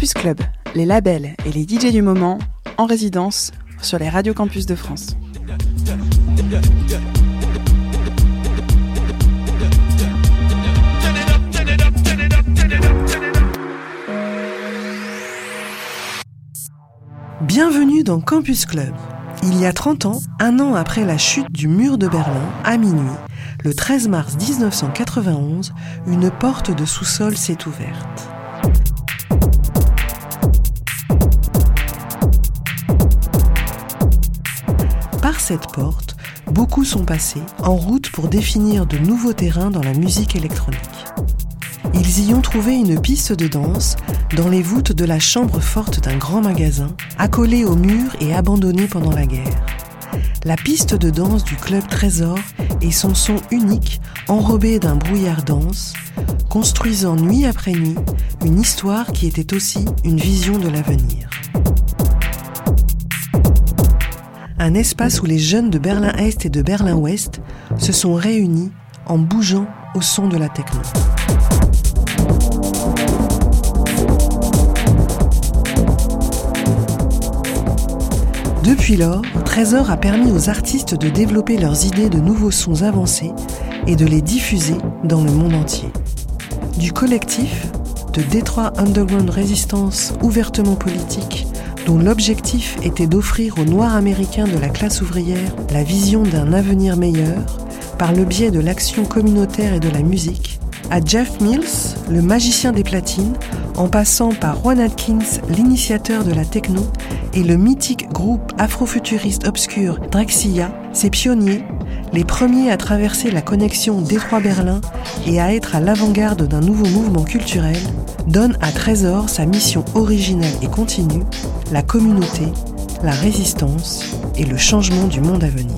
Campus Club, les labels et les DJ du moment en résidence sur les radios campus de France. Bienvenue dans Campus Club. Il y a 30 ans, un an après la chute du mur de Berlin, à minuit, le 13 mars 1991, une porte de sous-sol s'est ouverte. Cette porte, beaucoup sont passés en route pour définir de nouveaux terrains dans la musique électronique. Ils y ont trouvé une piste de danse dans les voûtes de la chambre forte d'un grand magasin, accolée au mur et abandonnée pendant la guerre. La piste de danse du club Trésor et son son unique, enrobé d'un brouillard dense, construisant nuit après nuit une histoire qui était aussi une vision de l'avenir. Un espace où les jeunes de Berlin-Est et de Berlin-Ouest se sont réunis en bougeant au son de la techno. Depuis lors, Trésor a permis aux artistes de développer leurs idées de nouveaux sons avancés et de les diffuser dans le monde entier. Du collectif, de Détroit Underground Resistance ouvertement politique, dont l'objectif était d'offrir aux Noirs américains de la classe ouvrière la vision d'un avenir meilleur, par le biais de l'action communautaire et de la musique, à Jeff Mills, le magicien des platines, en passant par Juan Atkins, l'initiateur de la techno, et le mythique groupe afrofuturiste obscur Drexia, ses pionniers, les premiers à traverser la connexion Détroit-Berlin et à être à l'avant-garde d'un nouveau mouvement culturel, donnent à Trésor sa mission originelle et continue, la communauté, la résistance et le changement du monde à venir.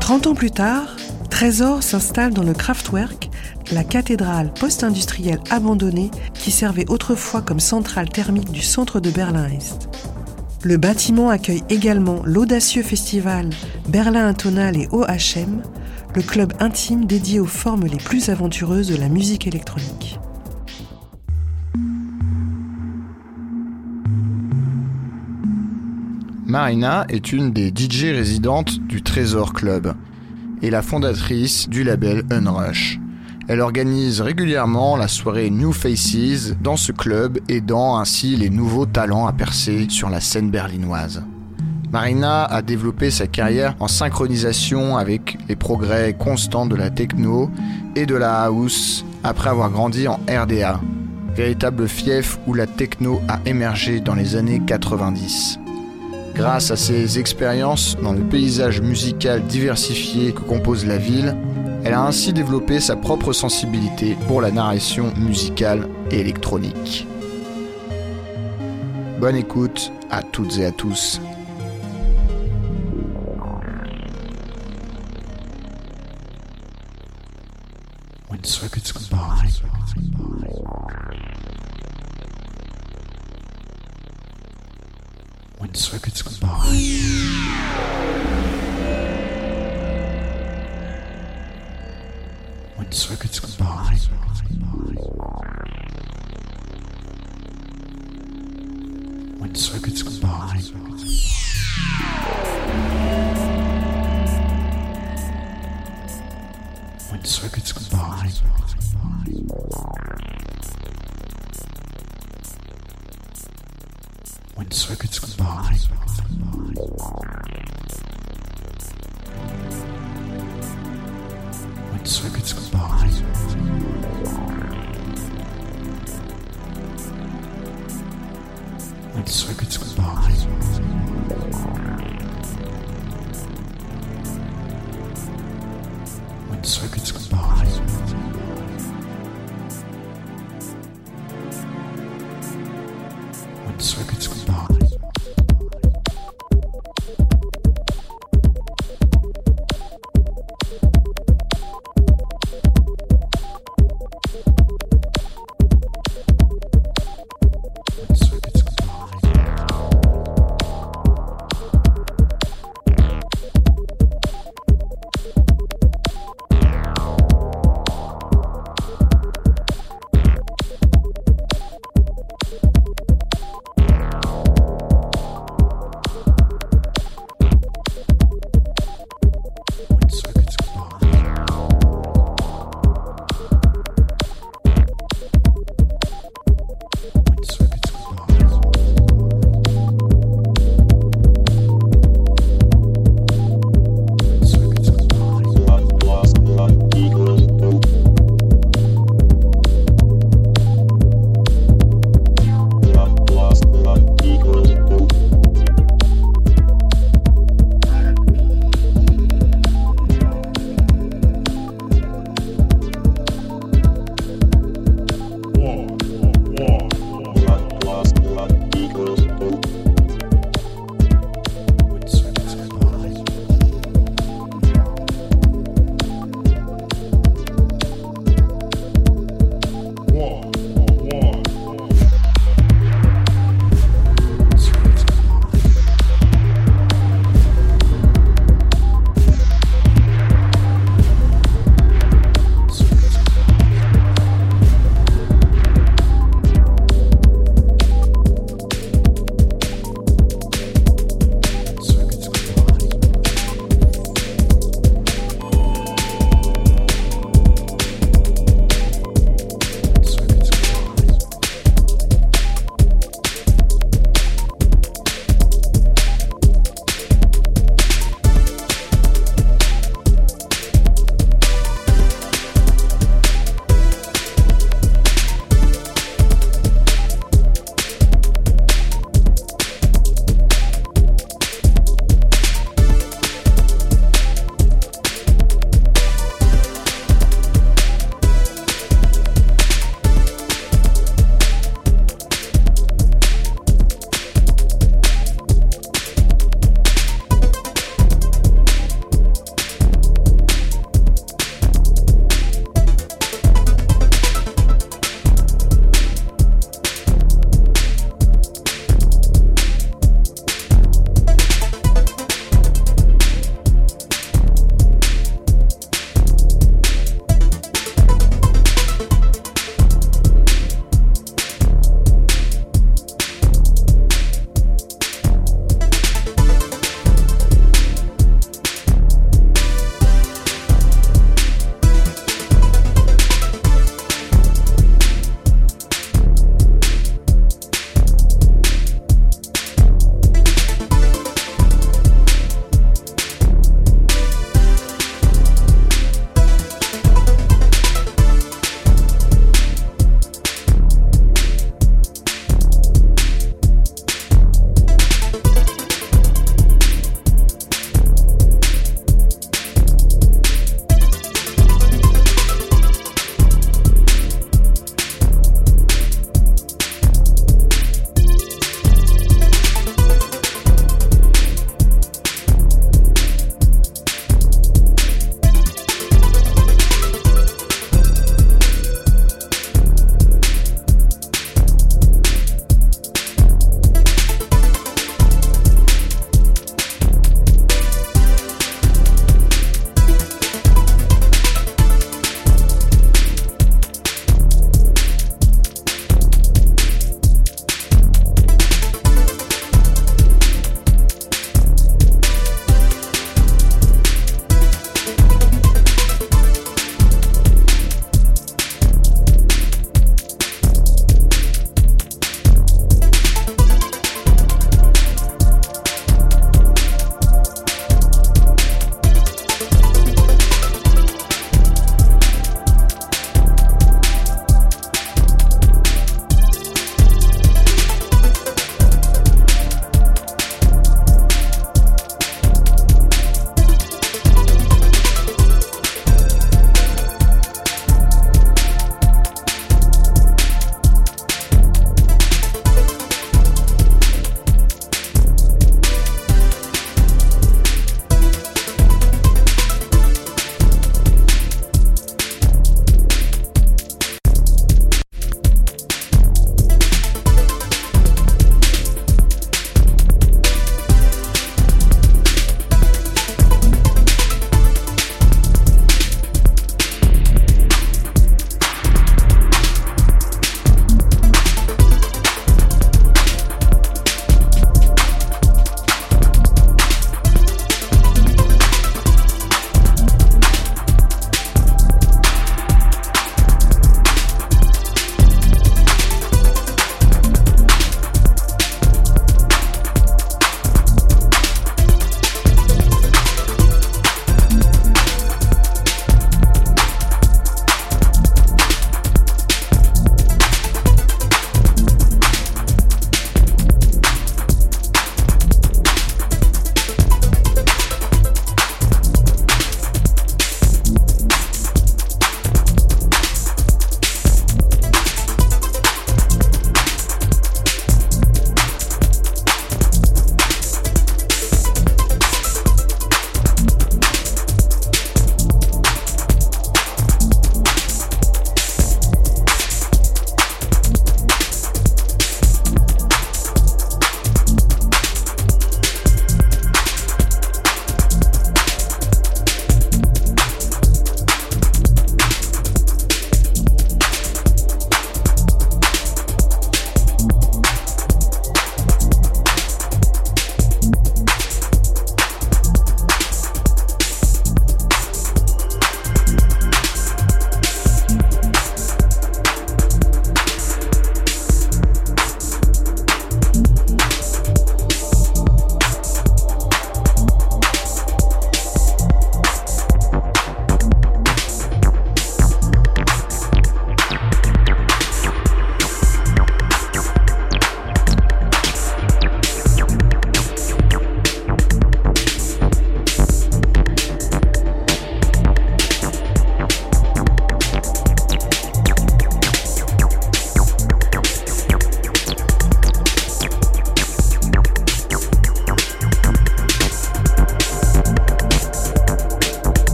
30 ans plus tard, Trésor s'installe dans le Kraftwerk la cathédrale post-industrielle abandonnée qui servait autrefois comme centrale thermique du centre de Berlin-Est. Le bâtiment accueille également l'audacieux festival Berlin Intonal et OHM, le club intime dédié aux formes les plus aventureuses de la musique électronique. Marina est une des DJ résidentes du Trésor Club et la fondatrice du label Unrush. Elle organise régulièrement la soirée New Faces dans ce club, aidant ainsi les nouveaux talents à percer sur la scène berlinoise. Marina a développé sa carrière en synchronisation avec les progrès constants de la techno et de la house après avoir grandi en RDA, véritable fief où la techno a émergé dans les années 90. Grâce à ses expériences dans le paysage musical diversifié que compose la ville, elle a ainsi développé sa propre sensibilité pour la narration musicale et électronique. Bonne écoute à toutes et à tous. When circuits combine. when circuits combine. When circuits combine. When circuits combine. Circuits combine. When circuits combine. When circuits combine.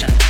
Production.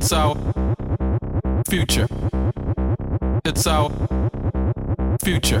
It's our future. It's our future.